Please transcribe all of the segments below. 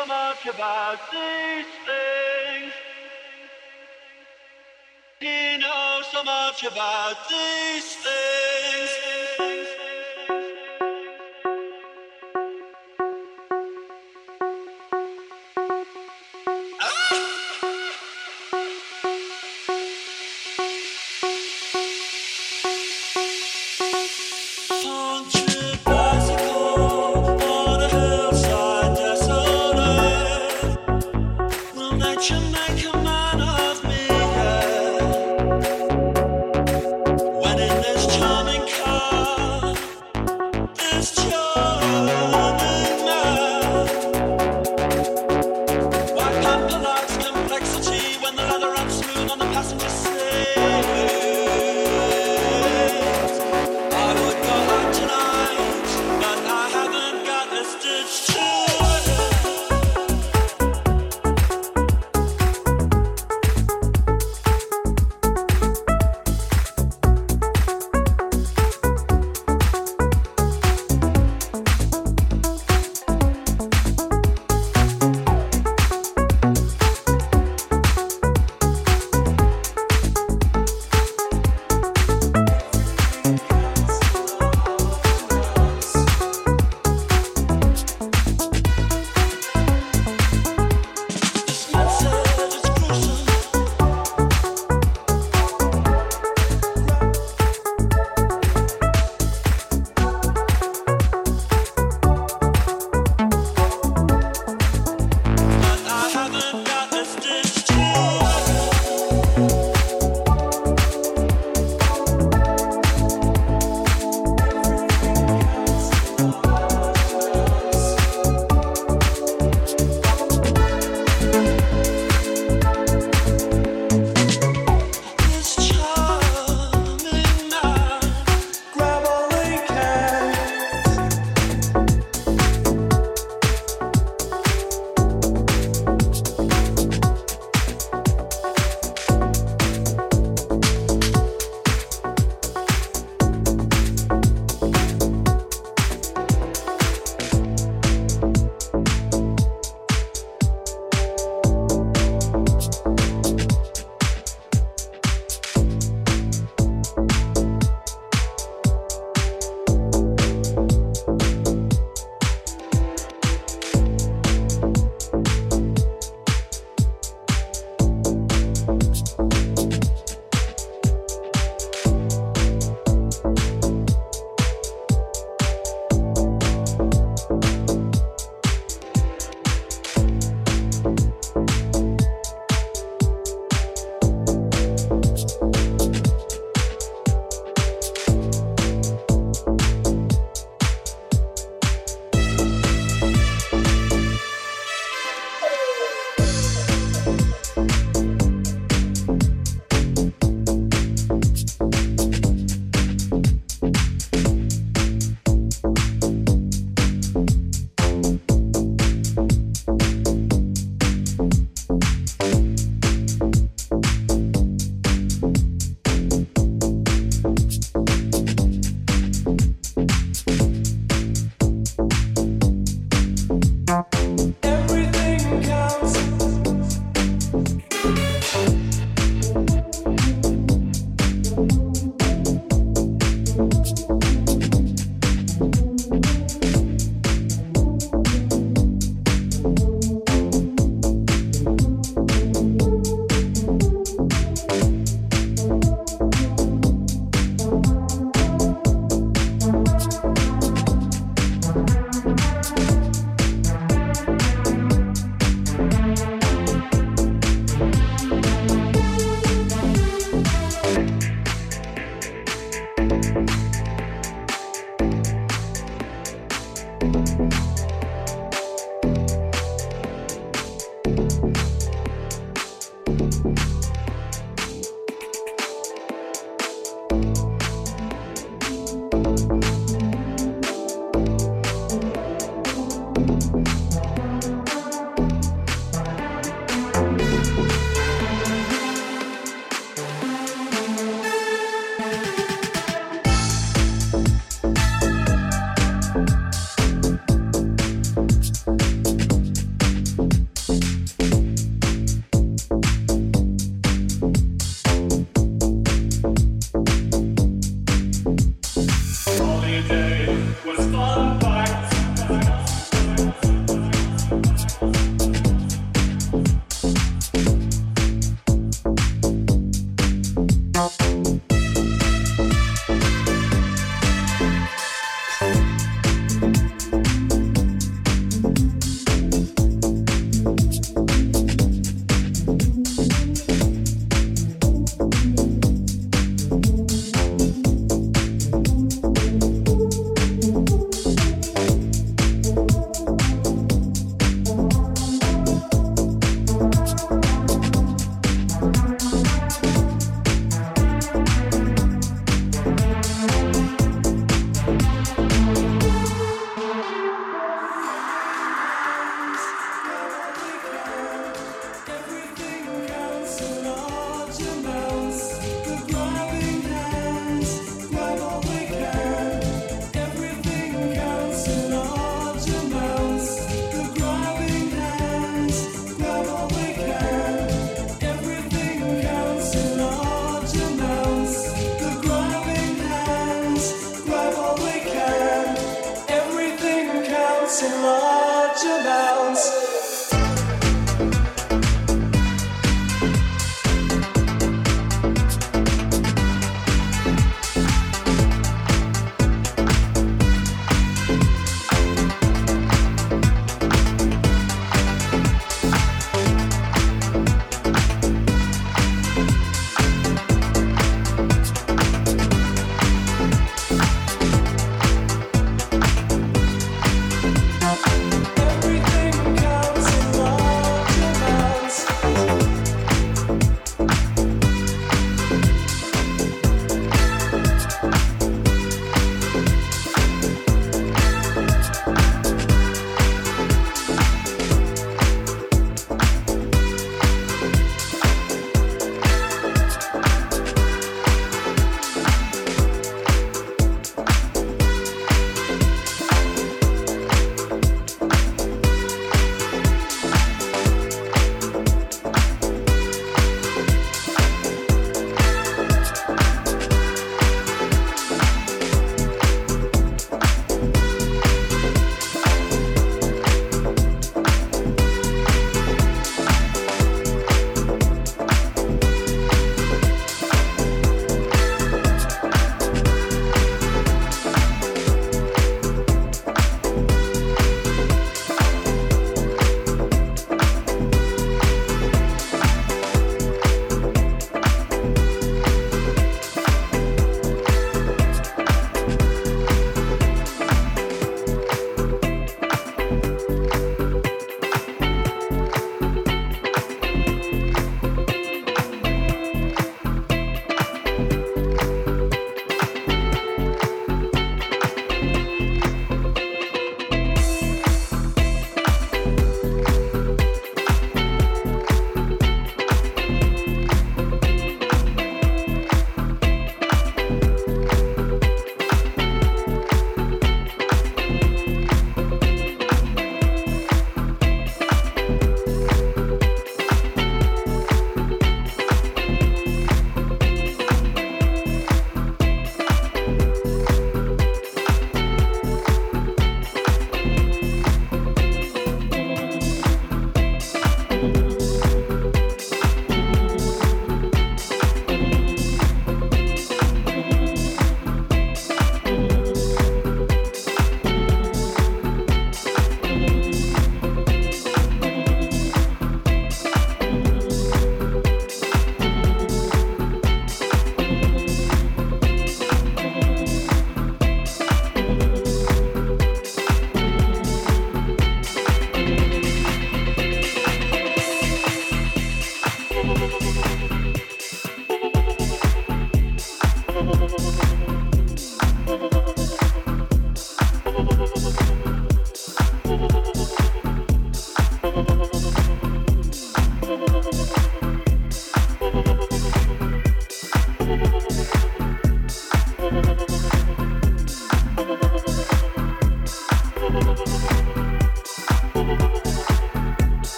so much about these things. He knows so much about these things.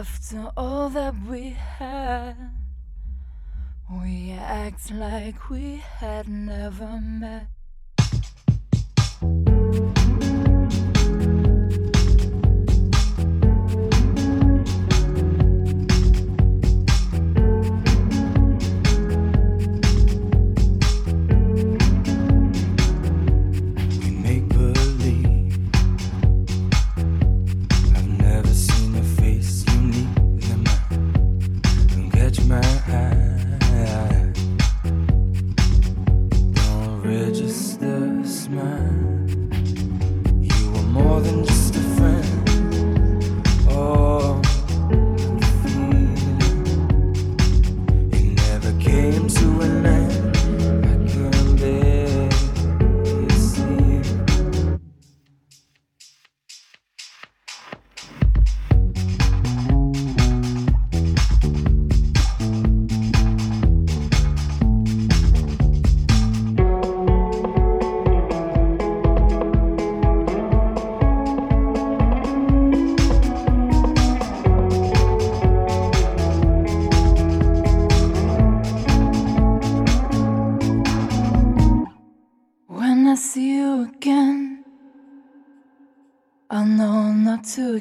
After all that we had. We act like we had never met.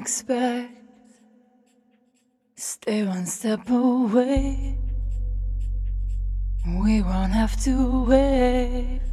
Expect. Stay one step away. We won't have to wait.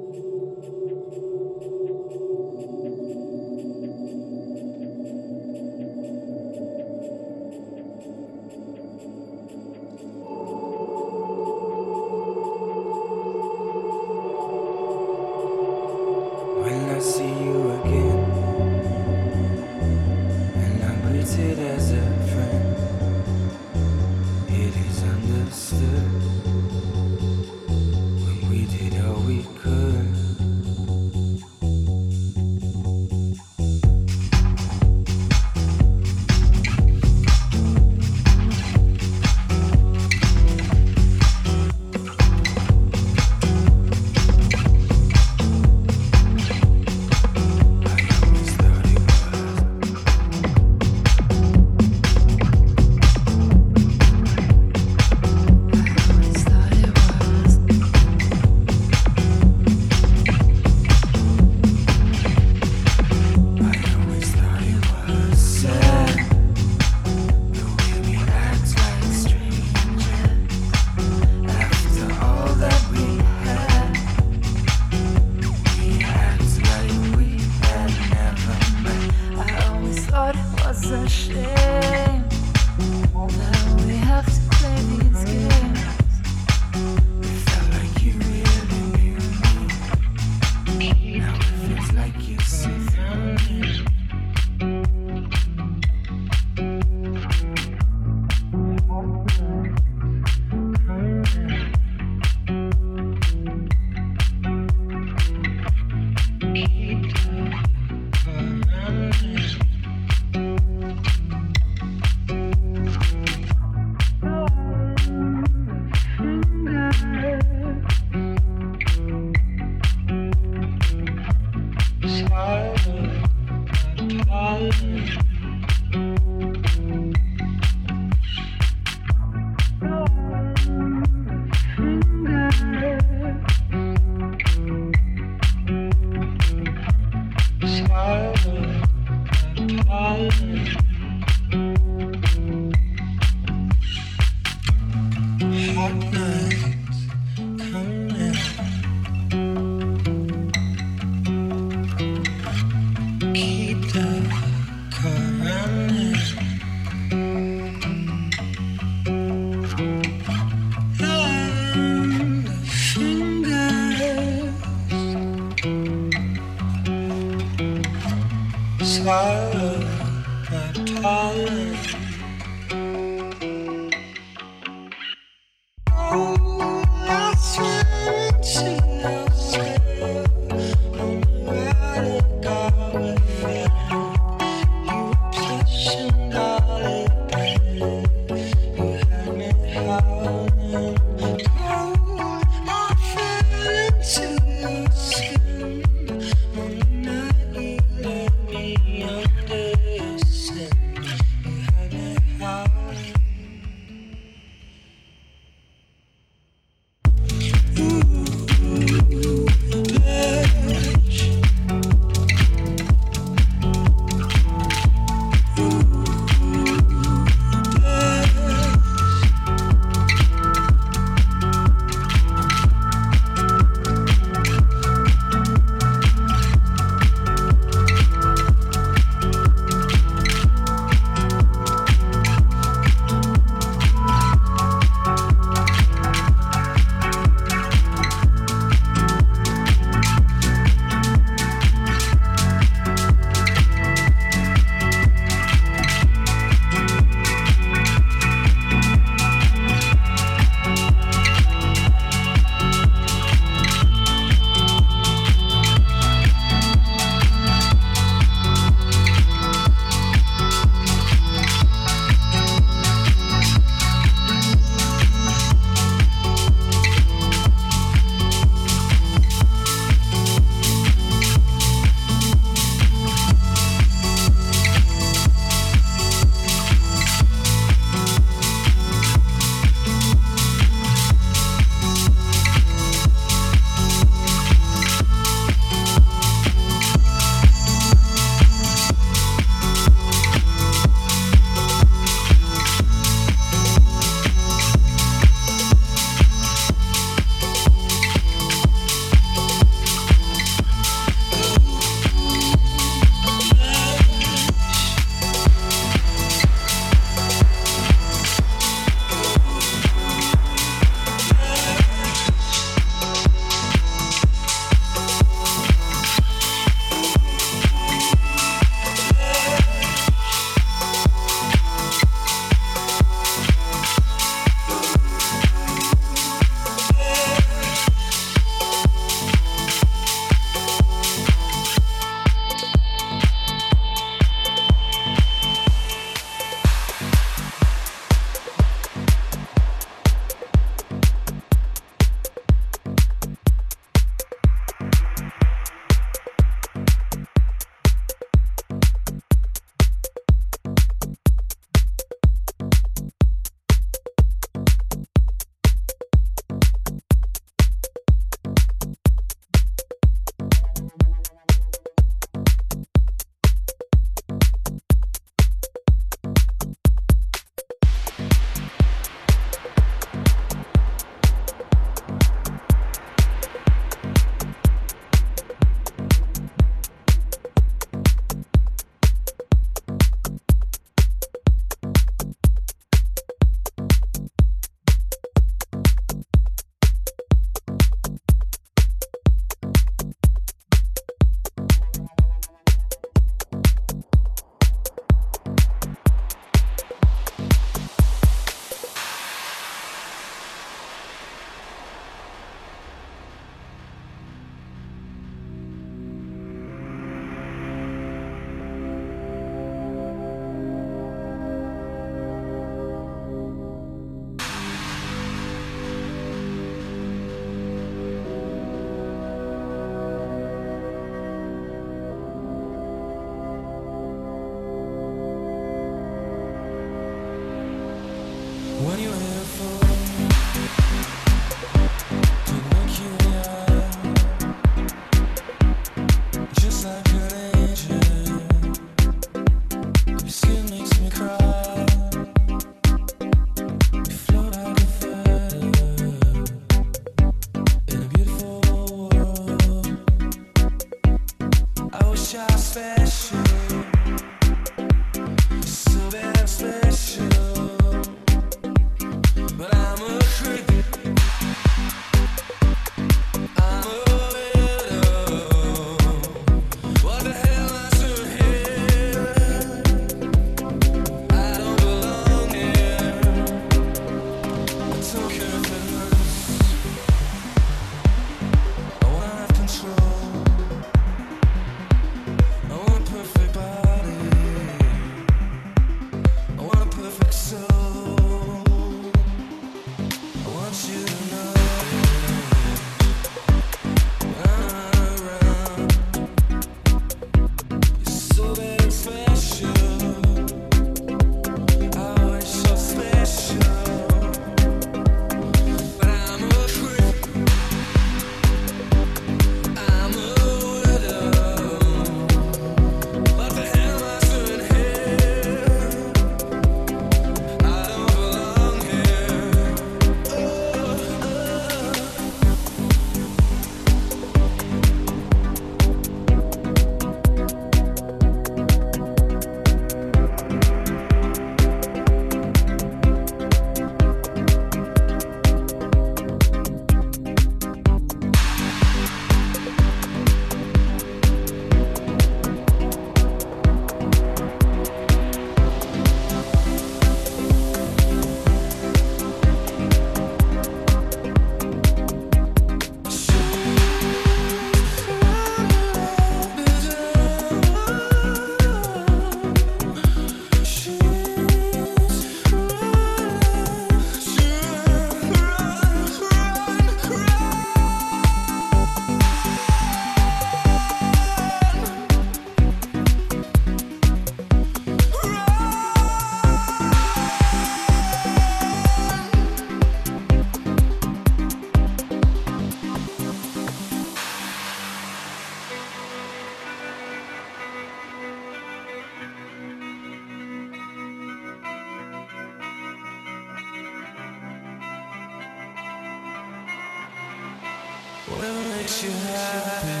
Makes you happy.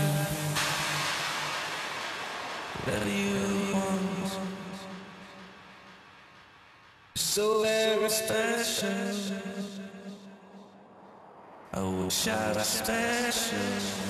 Whatever you want. So very special. I wish I was special.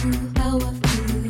how I feel.